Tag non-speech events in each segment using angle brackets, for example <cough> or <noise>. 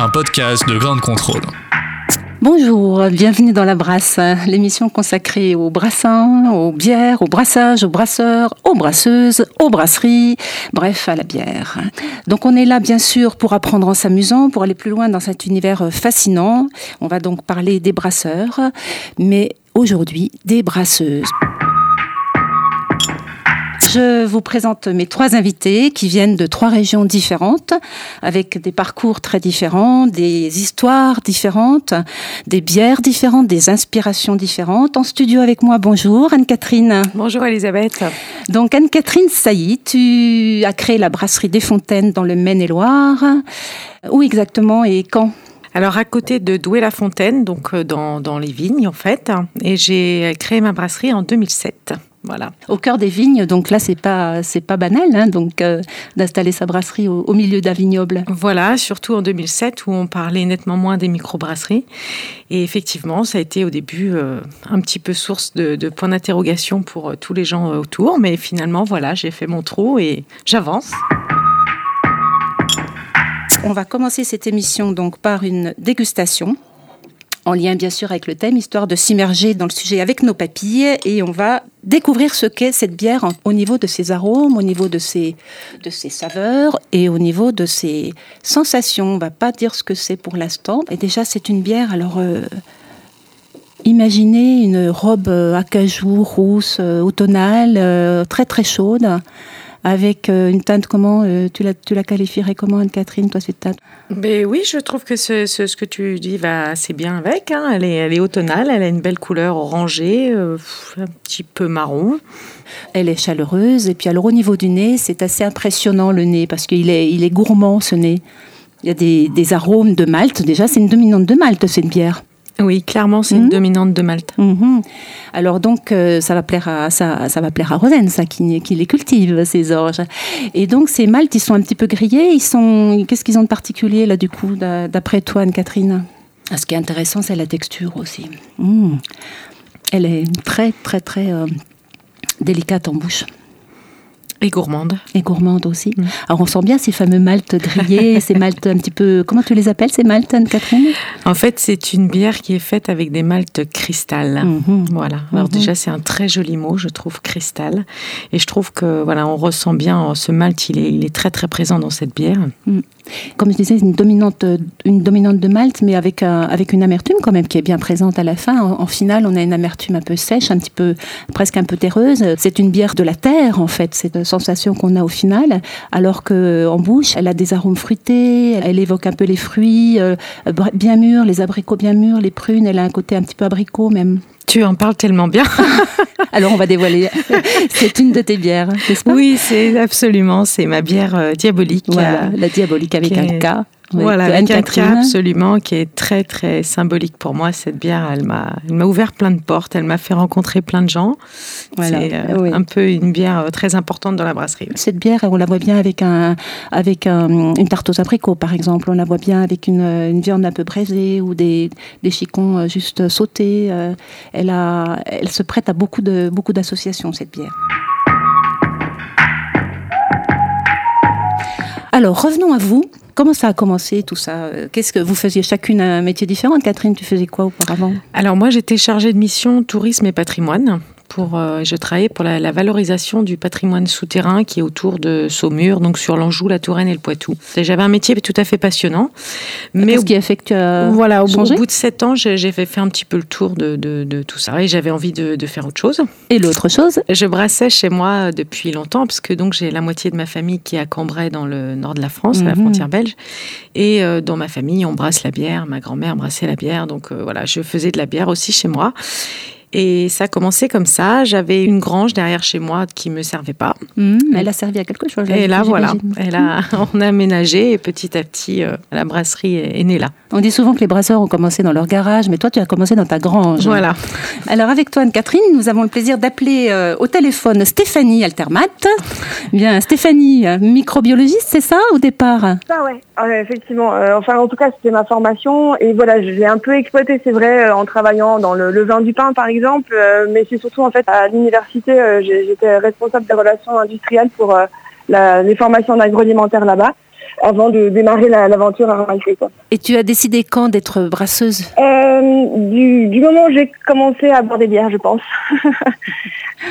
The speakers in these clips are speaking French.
un podcast de grande contrôle. Bonjour, bienvenue dans La Brasse, l'émission consacrée aux brassins, aux bières, aux brassages, aux brasseurs, aux brasseuses, aux brasseries, bref, à la bière. Donc on est là bien sûr pour apprendre en s'amusant, pour aller plus loin dans cet univers fascinant. On va donc parler des brasseurs, mais aujourd'hui des brasseuses. Je vous présente mes trois invités qui viennent de trois régions différentes, avec des parcours très différents, des histoires différentes, des bières différentes, des inspirations différentes. En studio avec moi, bonjour Anne-Catherine. Bonjour Elisabeth. Donc Anne-Catherine Sailly, tu as créé la brasserie des Fontaines dans le Maine-et-Loire. Où exactement et quand? Alors à côté de Douai-la-Fontaine, donc euh, dans, dans les vignes en fait, et j'ai créé ma brasserie en 2007. Voilà. Au cœur des vignes, donc là c'est pas c'est pas banal, hein, donc euh, d'installer sa brasserie au, au milieu d'un vignoble. Voilà, surtout en 2007 où on parlait nettement moins des microbrasseries. Et effectivement, ça a été au début euh, un petit peu source de, de points d'interrogation pour euh, tous les gens autour. Mais finalement, voilà, j'ai fait mon trou et j'avance. On va commencer cette émission donc par une dégustation en lien bien sûr avec le thème, histoire de s'immerger dans le sujet avec nos papilles et on va découvrir ce qu'est cette bière au niveau de ses arômes, au niveau de ses, saveurs et au niveau de ses sensations. On va pas dire ce que c'est pour l'instant. Et déjà c'est une bière, alors euh, imaginez une robe euh, acajou rousse, euh, automnale, très très chaude. Avec euh, une teinte, comment euh, tu, la, tu la qualifierais comment, Anne-Catherine, toi, cette teinte? Mais oui, je trouve que ce, ce- ce que tu dis va assez bien avec. hein. Elle, est, elle est automnale, elle a une belle couleur orangée, euh, un petit peu marron. Elle est chaleureuse. Et puis alors au niveau du nez, c'est assez impressionnant le nez parce qu'il est, il est gourmand ce nez. Il y a des, des arômes de malt. Déjà, c'est une dominante de malt cette bière. Oui, clairement, c'est Mhm. une dominante de Malte. Mhm. Alors donc euh, ça va plaire à ça, ça va plaire à Rosen, ça qui, qui les cultive ces orges. Et donc ces maltes, ils sont un petit peu grillés. Ils sont, qu'est-ce qu'ils ont de particulier là du coup, d'a- d'après toi, Anne-Catherine? Ah, Ce qui est intéressant, c'est la texture aussi. Mhm. Elle est très très très euh, délicate en bouche. Et gourmande. Et gourmande aussi. Mm. Alors on sent bien ces fameux maltes grillés, <laughs> ces maltes un petit peu... Comment tu les appelles ces maltes, Anne-Catherine En fait, c'est une bière qui est faite avec des maltes cristal. Mhm. Voilà. Alors Mhm. déjà, c'est un très joli mot, je trouve, cristal. Et je trouve que voilà, on ressent bien ce malt, il est, il est très très présent dans cette bière. Comme je disais, une dominante, euh, une dominante de malte, mais avec, un- avec une amertume quand même qui est bien présente à la fin. En, en finale, on a une amertume un peu sèche, un petit peu, presque un peu terreuse. C'est une bière de la terre, en fait, cette sensation qu'on a au final. Alors que en bouche, elle a des arômes fruités, elle évoque un peu les fruits euh, bien mûrs, les abricots bien mûrs, les prunes, elle a un côté un petit peu abricot même. Tu en parles tellement bien. <laughs> Alors on va dévoiler. <laughs> c'est une de tes bières, n'est-ce pas? Oui, c'est absolument, c'est ma bière euh, diabolique. Voilà, euh, la diabolique avec un K. Voilà, avec un cas absolument qui est très très symbolique pour moi. Cette bière, elle m'a, elle m'a ouvert plein de portes, elle m'a fait rencontrer plein de gens. Voilà, C'est euh, oui. un peu une bière euh, très importante dans la brasserie. Cette bière, on la voit bien avec, un, avec un- une tarte aux abricots, par exemple. On la voit bien avec une, une viande un peu braisée ou des, des chicons euh, juste sautés. Elle, a, elle se prête à beaucoup, de, beaucoup d'associations, cette bière. Alors, revenons à vous. Comment ça a commencé tout ça? Qu'est-ce que vous faisiez chacune un métier différent? Catherine, tu faisais quoi auparavant? Alors moi, j'étais chargée de mission tourisme et patrimoine. Pour, euh, je travaillais pour la, la valorisation du patrimoine souterrain qui est autour de Saumur, donc sur l'Anjou, la Touraine et le Poitou. J'avais un métier tout à fait passionnant. Mais qui a fait que tu as voilà, au, bout- changé au bout de sept ans, j'ai fait, un petit peu le tour de, de- de tout ça et j'avais envie de, de faire autre chose. Et l'autre chose Je brassais chez moi depuis longtemps parce que donc j'ai la moitié de ma famille qui est à Cambrai dans le nord de la France, à la Mhm. frontière belge, et euh, dans ma famille on brasse la bière. Ma grand-mère brassait la bière, donc euh, voilà, je faisais de la bière aussi chez moi. Et ça a commencé comme ça. J'avais une grange derrière chez moi qui me servait pas. Mmh, elle a servi à quelque chose. et là, voilà. Elle a, <laughs> on a aménagé et petit à petit, euh, la brasserie est, née là. On dit souvent que les brasseurs ont commencé dans leur garage, mais toi, tu as commencé dans ta grange. Voilà. Alors, avec toi, Anne-Catherine, nous avons le plaisir d'appeler euh, au téléphone Stéphanie Altermat. Bien, Stéphanie, microbiologiste, c'est ça au départ? Ça, ouais. ouais effectivement. Euh, enfin, en tout cas, c'était ma formation. Et voilà, j'ai un peu exploité, c'est vrai, en travaillant dans le, le, vin du pain, par exemple. Mais c'est surtout, en fait, à l'université, j'étais responsable des relations industrielles pour les formations d'agroalimentaire là-bas avant de démarrer l'aventure à Ramalfé. Et tu as décidé quand d'être brasseuse? Euh, du, moment où j'ai commencé à boire des bières, je pense. <laughs>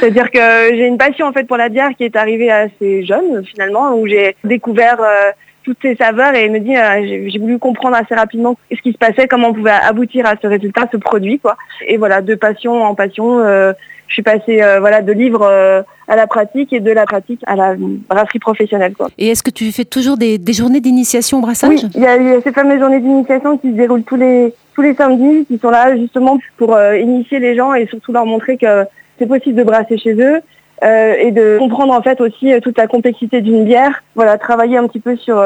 C'est-à-dire que j'ai une passion en fait pour la bière qui est arrivée assez jeune finalement, où j'ai découvert euh, toutes ces saveurs et me dit euh, j'ai voulu comprendre assez rapidement ce qui se passait, comment on pouvait aboutir à ce résultat, ce produit quoi. Et voilà, de passion en passion, je suis passée euh, voilà de livre euh, à la pratique et de la pratique à la brasserie professionnelle. Quoi. Et est-ce que tu fais toujours des, journées d'initiation au brassage? Oui, il y a ces fameuses journées d'initiation qui se déroulent tous les tous les samedis, qui sont là justement pour euh, initier les gens et surtout leur montrer que c'est possible de brasser chez eux. Et de comprendre en fait aussi toute la complexité d'une bière. Voilà, travailler un petit peu sur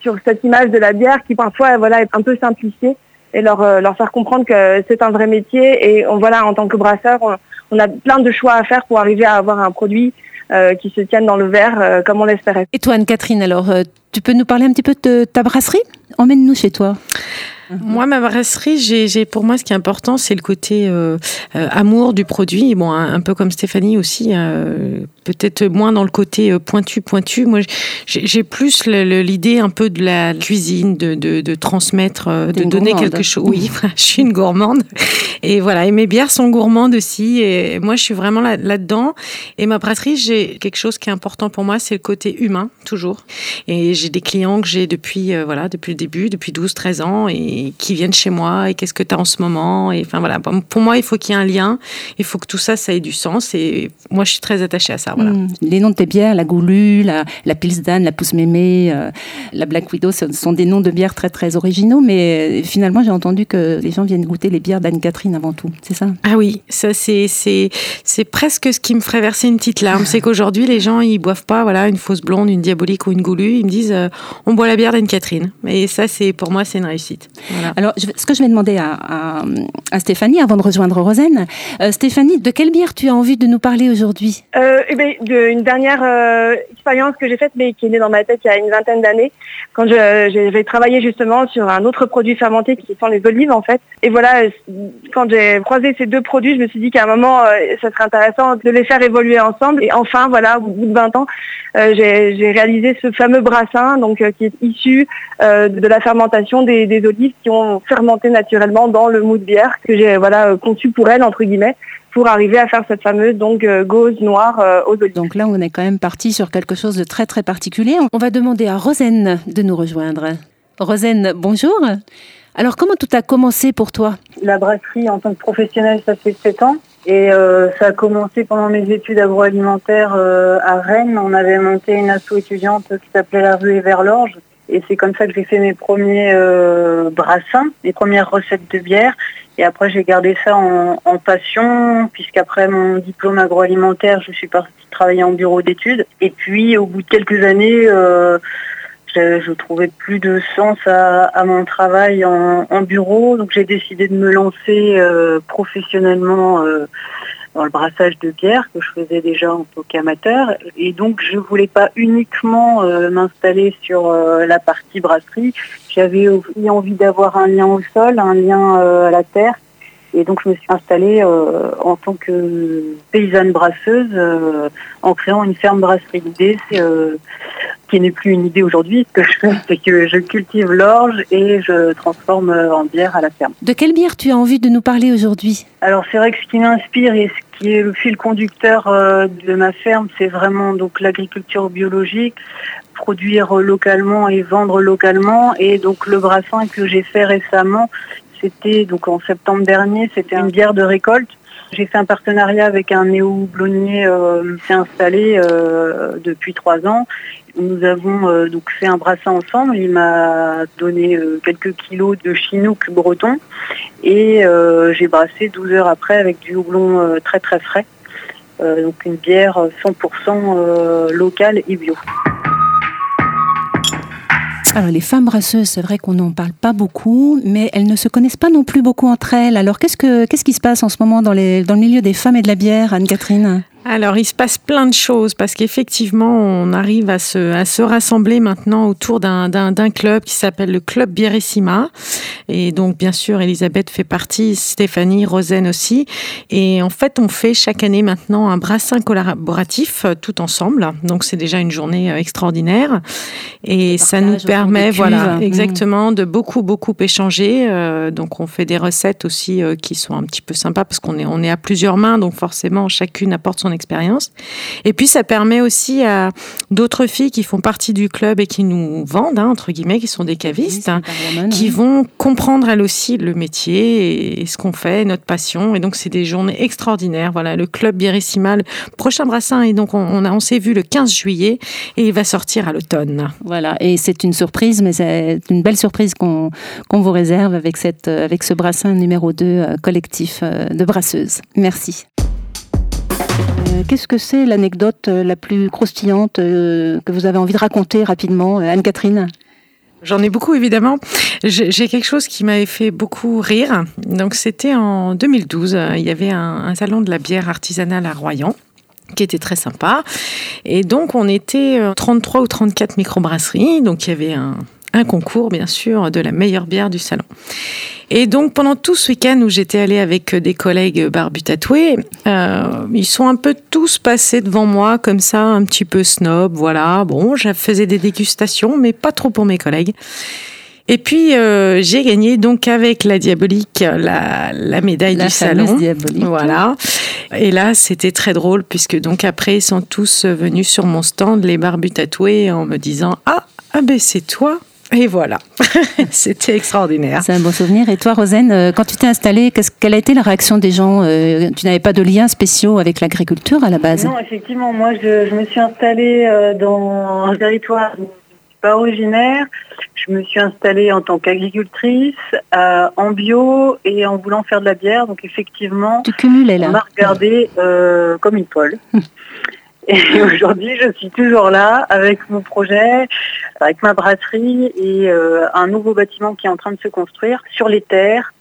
sur cette image de la bière qui parfois voilà est un peu simplifiée et leur leur faire comprendre que c'est un vrai métier et voilà en tant que brasseur on a plein de choix à faire pour arriver à avoir un produit euh, qui se tienne dans le verre euh, comme on l'espérait. Et toi, Anne-Catherine, alors, euh, tu peux nous parler un petit peu de ta brasserie? Emmène-nous chez toi. Mhm. Moi, ma brasserie, j'ai, pour moi, ce qui est important, c'est le côté euh, euh, amour du produit. Bon, un, peu comme Stéphanie aussi, euh, peut-être moins dans le côté pointu, pointu. Moi, j'ai, plus l'idée un peu de la cuisine, de, de, transmettre, de donner quelque chose. Oui, <laughs> je suis une gourmande. Et voilà, et mes bières sont gourmandes aussi. Et moi, je suis vraiment là, là-dedans. Et ma brasserie, j'ai quelque chose qui est important pour moi, c'est le côté humain, toujours. Et j'ai des clients que j'ai depuis, voilà, depuis le début, depuis 12, 13 ans. Et qui viennent chez moi et qu'est-ce que tu as en ce moment? Et enfin voilà, pour moi, il faut qu'il y ait un lien. Il faut que tout ça, ça ait du sens. Et moi, je suis très attachée à ça. Voilà. Mmh. Les noms de tes bières, la Goulu, la, la Pilsdan, la Pousse Mémé, euh, la Black Widow, ce sont des noms de bières très très originaux. Mais euh, finalement, j'ai entendu que les gens viennent goûter les bières d'Anne-Catherine avant tout. C'est ça? Ah oui, ça c'est c'est presque ce qui me ferait verser une petite larme. c'est qu'aujourd'hui, les gens ils boivent pas voilà une fausse blonde, une diabolique ou une Goulu. Ils me disent euh, on boit la bière d'Anne-Catherine. Et ça, c'est pour moi, c'est une réussite. Alors, ce que je vais demander à, Stéphanie avant de rejoindre Rosen, euh, Stéphanie, de quelle bière tu as envie de nous parler aujourd'hui? Euh, eh ben, Une dernière euh, expérience que j'ai faite, mais qui est née dans ma tête il y a une vingtaine d'années, quand j'ai travaillé justement sur un autre produit fermenté qui sont les olives en fait. Et voilà, quand j'ai croisé ces deux produits, je me suis dit qu'à un moment, ça serait intéressant de les faire évoluer ensemble. Et enfin, voilà, au bout de 20 ans, j'ai réalisé ce fameux brassin, donc qui est issu de la fermentation des, olives qui ont fermenté naturellement dans le mou de bière que j'ai voilà conçu pour elle entre guillemets pour arriver à faire cette fameuse donc euh, gauze noire euh, aux olives. Donc là, on est quand même parti sur quelque chose de très très particulier. On va demander à Rosen de nous rejoindre. Rosen, bonjour. Alors comment tout a commencé pour toi? La brasserie en tant que professionnelle, ça fait 7 ans. Et euh, ça a commencé pendant mes études agroalimentaires à Rennes. On avait monté une asso étudiante qui s'appelait la rue Everlorge. Et c'est comme ça que j'ai fait mes premiers euh, brassins, mes premières recettes de bière. Et après, j'ai gardé ça en, passion, puisqu'après mon diplôme agroalimentaire, je suis partie travailler en bureau d'études. Et puis, au bout de quelques années, euh, je, trouvais plus de sens à, mon travail en, bureau. Donc, j'ai décidé de me lancer euh, professionnellement dans le brassage de bière que je faisais déjà en tant qu'amateur. Et donc, je voulais pas uniquement euh, m'installer sur euh, la partie brasserie. J'avais aussi envie d'avoir un lien au sol, un lien euh, à la terre. Et donc je me suis installée en tant que paysanne brasseuse en créant une ferme brasserie. L'idée, c'est qui n'est plus une idée aujourd'hui, ce que je fais, c'est que je cultive l'orge et je transforme en bière à la ferme. De quelle bière tu as envie de nous parler aujourd'hui? Alors c'est vrai que ce qui m'inspire et ce qui est le fil conducteur euh, de ma ferme, c'est vraiment donc l'agriculture biologique, produire localement et vendre localement. Et donc le brassin que j'ai fait récemment, c'était donc en septembre dernier, c'était une bière de récolte J'ai fait un partenariat avec un néo-houblonnier euh, qui s'est installé euh, depuis trois ans. Nous avons euh, donc fait un brassin ensemble. Il m'a donné quelques kilos de chinook breton et j'ai brassé 12 heures après avec du houblon très très frais. Donc une bière 100% euh, locale et bio. Alors les femmes brasseuses, c'est vrai qu'on n'en parle pas beaucoup, mais elles ne se connaissent pas non plus beaucoup entre elles. Alors qu'est-ce que qu'est-ce qui se passe en ce moment dans les dans le milieu des femmes et de la bière, Anne-Catherine? Alors, il se passe plein de choses parce qu'effectivement, on arrive à se, à se rassembler maintenant autour d'un, club qui s'appelle le Club Bierissima. Et donc, bien sûr, Elisabeth fait partie, Stéphanie, Rosen aussi. Et en fait, on fait chaque année maintenant un brassin collaboratif euh, tout ensemble. Donc, c'est déjà une journée euh, extraordinaire. Et ça nous permet, voilà, cuves. exactement, de beaucoup, beaucoup échanger. Euh, donc, on fait des recettes aussi euh, qui sont un petit peu sympas parce qu'on est, on est à plusieurs mains. Donc, forcément, chacune apporte son expérience. Et puis, ça permet aussi à d'autres filles qui font partie du club et qui nous vendent, hein, entre guillemets, qui sont des cavistes, hein, qui vont comprendre elles aussi le métier et ce qu'on fait, notre passion. Et donc, c'est des journées extraordinaires. Voilà, le club Bierissima, le prochain brassin, et donc on, on, on s'est vu le 15 juillet et il va sortir à l'automne. Voilà, et c'est une surprise, mais c'est une belle surprise qu'on qu'on vous réserve avec, cette, avec ce brassin numéro 2 euh, collectif euh, de brasseuses. Merci. Qu'est-ce que c'est l'anecdote euh, la plus croustillante euh, que vous avez envie de raconter rapidement, euh, Anne-Catherine? J'en ai beaucoup évidemment. J'ai quelque chose qui m'avait fait beaucoup rire. Donc c'était en 2012. Il y avait un, un salon de la bière artisanale à Royan qui était très sympa. Et donc on était euh, 33 ou 34 microbrasseries. Donc il y avait un, un concours bien sûr de la meilleure bière du salon. Et donc pendant tout ce week-end où j'étais allée avec des collègues barbus tatoués, euh, ils sont un peu tous passés devant moi comme ça, un petit peu snob, voilà. Bon, je faisais des dégustations, mais pas trop pour mes collègues. Et puis euh, j'ai gagné donc avec la diabolique la, la médaille La du salon. diabolique. Voilà. Et là c'était très drôle puisque donc après ils sont tous venus sur mon stand les barbus tatoués en me disant ah ah ben c'est toi. Et voilà, <laughs> c'était extraordinaire. C'est un bon souvenir. Et toi, Rosane, euh, quand tu t'es installée, quelle a été la réaction des gens Euh, Tu n'avais pas de liens spéciaux avec l'agriculture à la base? Non, effectivement, moi je, je me suis installée euh, dans un territoire où je suis pas originaire. Je me suis installée en tant qu'agricultrice, euh, en bio et en voulant faire de la bière. Donc effectivement, Tu cumulais on m'a là. regardé euh, comme une folle. <laughs> Et <laughs> aujourd'hui, je suis toujours là avec mon projet, avec ma brasserie et euh, un nouveau bâtiment qui est en train de se construire sur les terres.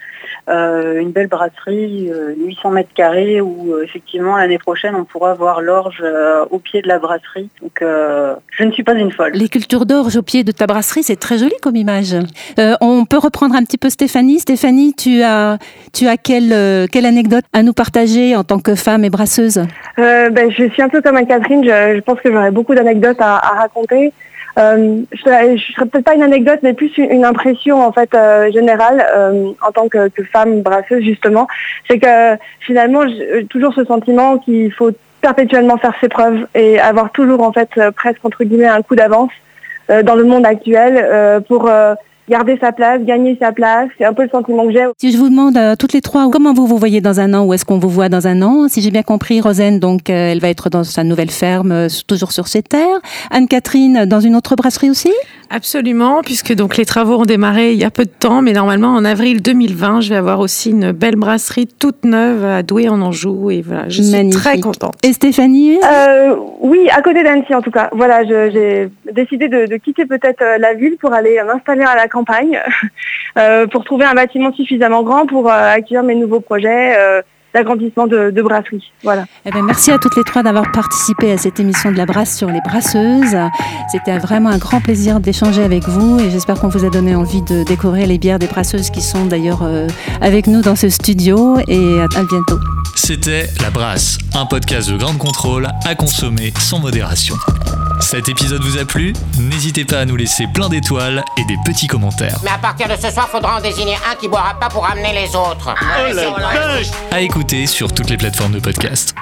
Euh, une belle brasserie, euh, 800 mètres carrés, où euh, effectivement l'année prochaine on pourra voir l'orge euh, au pied de la brasserie. Donc euh, je ne suis pas une folle. Les cultures d'orge au pied de ta brasserie, c'est très joli comme image. Euh, on peut reprendre un petit peu Stéphanie. Stéphanie, tu as, tu as quelle, euh, quelle anecdote à nous partager en tant que femme et brasseuse? Euh, ben, je suis un peu comme Anne-Catherine, je, je pense que j'aurais beaucoup d'anecdotes à, à raconter. Euh, je serais, peut-être pas une anecdote, mais plus une, impression en fait euh, générale euh, en tant que, femme brasseuse justement. C'est que finalement, j'ai toujours ce sentiment qu'il faut perpétuellement faire ses preuves et avoir toujours en fait euh, presque entre guillemets un coup d'avance euh, dans le monde actuel euh, pour euh, garder sa place, gagner sa place. C'est un peu le sentiment que j'ai. Si je vous demande euh, toutes les trois, comment vous vous voyez dans un an? Où est-ce qu'on vous voit dans un an? Si j'ai bien compris, Rosane, donc euh, elle va être dans sa nouvelle ferme, euh, toujours sur ses terres. Anne-Catherine, dans une autre brasserie aussi? Absolument, puisque donc les travaux ont démarré il y a peu de temps, mais normalement en avril 2020, je vais avoir aussi une belle brasserie toute neuve à Douai en Anjou, et voilà, je suis Magnifique. très contente. Et Stéphanie? Euh, oui, à côté d'Annecy en tout cas. Voilà, j'ai décidé de, de quitter peut-être la ville pour aller m'installer à la campagne, euh, pour trouver un bâtiment suffisamment grand pour euh, accueillir mes nouveaux projets euh, d'agrandissement de, de brasserie. Voilà. Eh ben, merci à toutes les trois d'avoir participé à cette émission de la brasse sur les brasseuses. C'était vraiment un grand plaisir d'échanger avec vous et j'espère qu'on vous a donné envie de découvrir les bières des brasseuses qui sont d'ailleurs euh, avec nous dans ce studio et à, à bientôt. C'était La Brasse, un podcast de grande contrôle à consommer sans modération. Cet épisode vous a plu N'hésitez pas à nous laisser plein d'étoiles et des petits commentaires. Mais à partir de ce soir, faudra en désigner un qui boira pas pour amener les autres. À écouter sur toutes les plateformes de podcast.